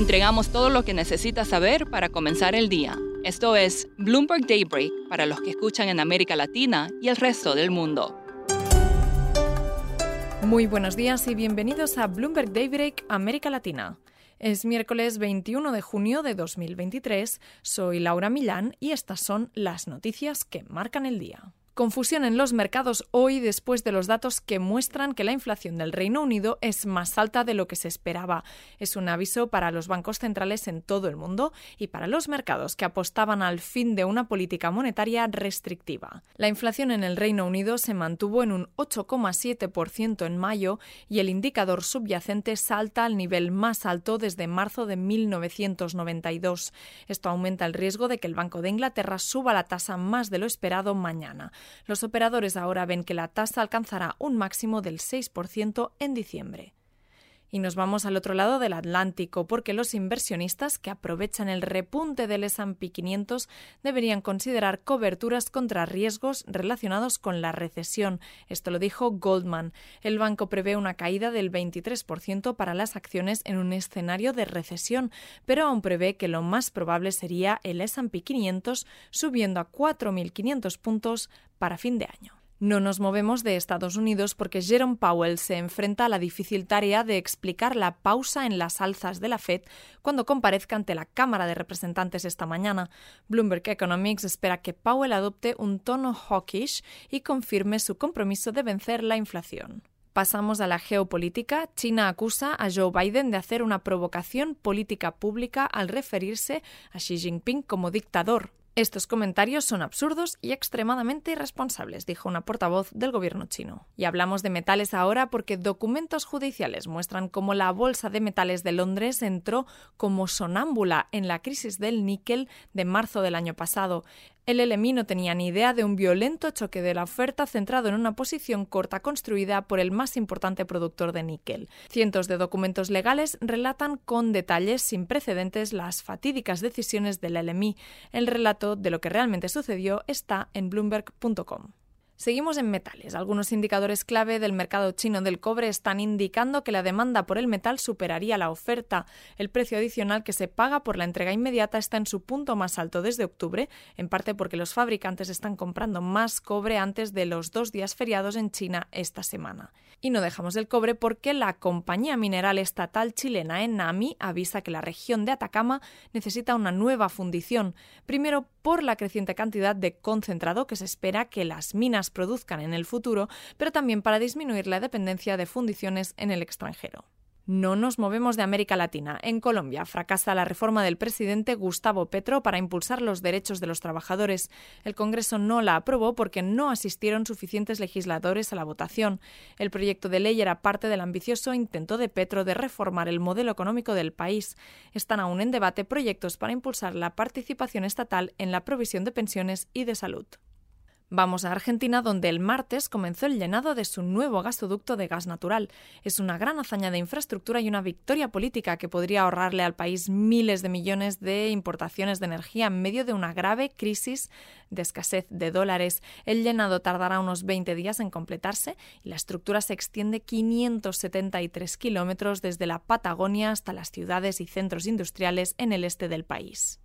entregamos todo lo que necesita saber para comenzar el día. Esto es Bloomberg Daybreak para los que escuchan en América Latina y el resto del mundo. Muy buenos días y bienvenidos a Bloomberg Daybreak América Latina. Es miércoles 21 de junio de 2023. Soy Laura Millán y estas son las noticias que marcan el día. Confusión en los mercados hoy después de los datos que muestran que la inflación del Reino Unido es más alta de lo que se esperaba. Es un aviso para los bancos centrales en todo el mundo y para los mercados que apostaban al fin de una política monetaria restrictiva. La inflación en el Reino Unido se mantuvo en un 8,7% en mayo y el indicador subyacente salta al nivel más alto desde marzo de 1992. Esto aumenta el riesgo de que el Banco de Inglaterra suba la tasa más de lo esperado mañana. Los operadores ahora ven que la tasa alcanzará un máximo del 6% en diciembre. Y nos vamos al otro lado del Atlántico, porque los inversionistas que aprovechan el repunte del S&P 500 deberían considerar coberturas contra riesgos relacionados con la recesión. Esto lo dijo Goldman. El banco prevé una caída del 23% para las acciones en un escenario de recesión, pero aún prevé que lo más probable sería el S&P 500 subiendo a 4.500 puntos para fin de año. No nos movemos de Estados Unidos porque Jerome Powell se enfrenta a la difícil tarea de explicar la pausa en las alzas de la Fed cuando comparezca ante la Cámara de Representantes esta mañana. Bloomberg Economics espera que Powell adopte un tono hawkish y confirme su compromiso de vencer la inflación. Pasamos a la geopolítica. China acusa a Joe Biden de hacer una provocación política pública al referirse a Xi Jinping como dictador. Estos comentarios son absurdos y extremadamente irresponsables, dijo una portavoz del gobierno chino. Y hablamos de metales ahora porque documentos judiciales muestran cómo la Bolsa de Metales de Londres entró como sonámbula en la crisis del níquel de marzo del año pasado. El LMI no tenía ni idea de un violento choque de la oferta centrado en una posición corta construida por el más importante productor de níquel. Cientos de documentos legales relatan con detalles sin precedentes las fatídicas decisiones del LMI. El relato de lo que realmente sucedió está en bloomberg.com. Seguimos en metales. Algunos indicadores clave del mercado chino del cobre están indicando que la demanda por el metal superaría la oferta. El precio adicional que se paga por la entrega inmediata está en su punto más alto desde octubre, en parte porque los fabricantes están comprando más cobre antes de los dos días feriados en China esta semana. Y no dejamos el cobre porque la compañía mineral estatal chilena Enami avisa que la región de Atacama necesita una nueva fundición, primero por la creciente cantidad de concentrado que se espera que las minas produzcan en el futuro, pero también para disminuir la dependencia de fundiciones en el extranjero. No nos movemos de América Latina. En Colombia fracasa la reforma del presidente Gustavo Petro para impulsar los derechos de los trabajadores. El Congreso no la aprobó porque no asistieron suficientes legisladores a la votación. El proyecto de ley era parte del ambicioso intento de Petro de reformar el modelo económico del país. Están aún en debate proyectos para impulsar la participación estatal en la provisión de pensiones y de salud. Vamos a Argentina, donde el martes comenzó el llenado de su nuevo gasoducto de gas natural. Es una gran hazaña de infraestructura y una victoria política que podría ahorrarle al país miles de millones de importaciones de energía en medio de una grave crisis de escasez de dólares. El llenado tardará unos 20 días en completarse y la estructura se extiende 573 kilómetros desde la Patagonia hasta las ciudades y centros industriales en el este del país.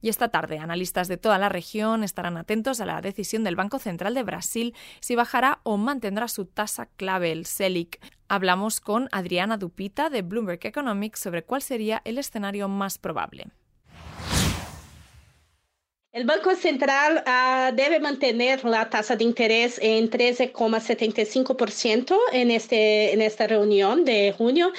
Y esta tarde, analistas de toda la región estarán atentos a la decisión del Banco Central de Brasil si bajará o mantendrá su tasa clave, el SELIC. Hablamos con Adriana Dupita de Bloomberg Economics sobre cuál sería el escenario más probable. El Banco Central uh, debe mantener la tasa de interés en 13,75% en, este, en esta reunión de junio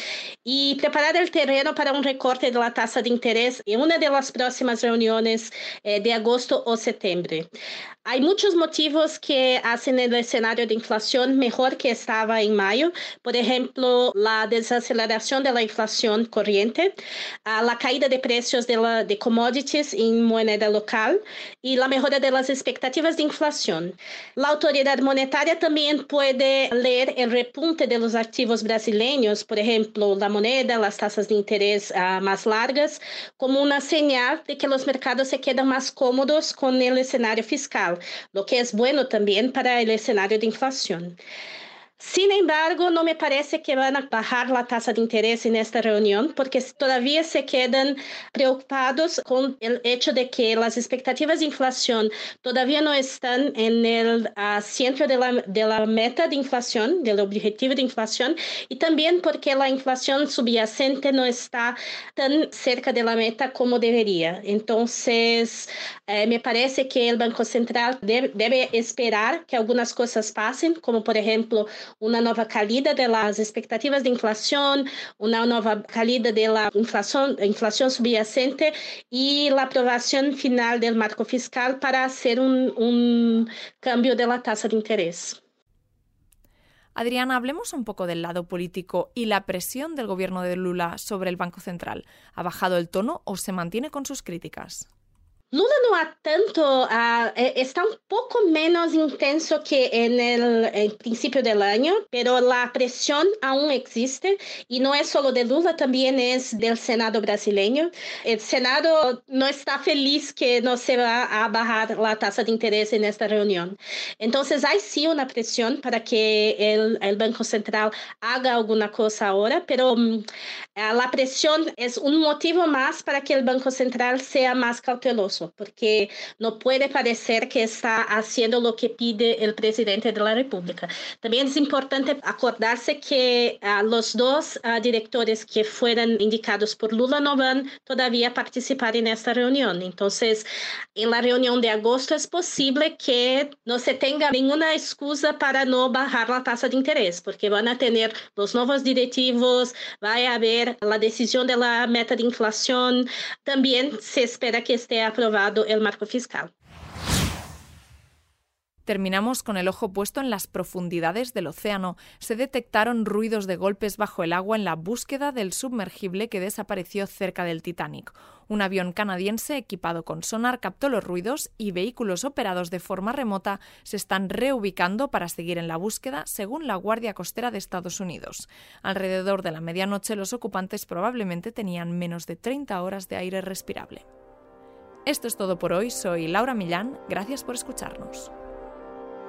y preparar el terreno para un recorte de la tasa de interés en una de las próximas reuniones eh, de agosto o septiembre. Hay muchos motivos que hacen el escenario de inflación mejor que estaba en mayo. Por ejemplo, la desaceleración de la inflación corriente, uh, la caída de precios de, la, de commodities en moneda local y la mejora de las expectativas de inflación. La autoridad monetaria también puede leer el repunte de los activos brasileños, por ejemplo, la moneda, las tasas de interés uh, más largas, como una señal de que los mercados se quedan más cómodos con el escenario fiscal, lo que es bueno también para el escenario de inflación. Sin embargo, no me parece que van a bajar la tasa de interés en esta reunión porque todavía se quedan preocupados con el hecho de que las expectativas de inflación todavía no están en el uh, centro de la, de la meta de inflación, del objetivo de inflación, y también porque la inflación subyacente no está tan cerca de la meta como debería. Entonces, eh, me parece que el Banco Central debe, esperar que algunas cosas pasen, como por ejemplo, una nueva caída de las expectativas de inflación, una nueva caída de la inflación, inflación subyacente y la aprobación final del marco fiscal para hacer un, un cambio de la tasa de interés. Adriana, hablemos un poco del lado político y la presión del gobierno de Lula sobre el Banco Central. ¿Ha bajado el tono o se mantiene con sus críticas? Lula no ha tanto, uh, está un poco menos intenso que en el, el, principio del año, pero la presión aún existe y no es solo de Lula, también es del Senado brasileño. El Senado no está feliz que no se va a bajar la tasa de interés en esta reunión. Entonces hay sí una presión para que el, el Banco Central haga alguna cosa ahora, pero um, la presión es un motivo más para que el Banco Central sea más cauteloso porque no puede parecer que está haciendo lo que pide el presidente de la República. También es importante acordarse que uh, los dos uh, directores que fueron indicados por Lula no van todavía a participar en esta reunión. Entonces, en la reunión de agosto es posible que no se tenga ninguna excusa para no bajar la tasa de interés, porque van a tener los nuevos directivos, va a haber la decisión de la meta de inflación. También se espera que esté aprobado el marco fiscal. Terminamos con el ojo puesto en las profundidades del océano. Se detectaron ruidos de golpes bajo el agua en la búsqueda del sumergible que desapareció cerca del Titanic. Un avión canadiense equipado con sonar captó los ruidos y vehículos operados de forma remota se están reubicando para seguir en la búsqueda, según la Guardia Costera de Estados Unidos. Alrededor de la medianoche los ocupantes probablemente tenían menos de 30 horas de aire respirable. Esto es todo por hoy. Soy Laura Millán. Gracias por escucharnos.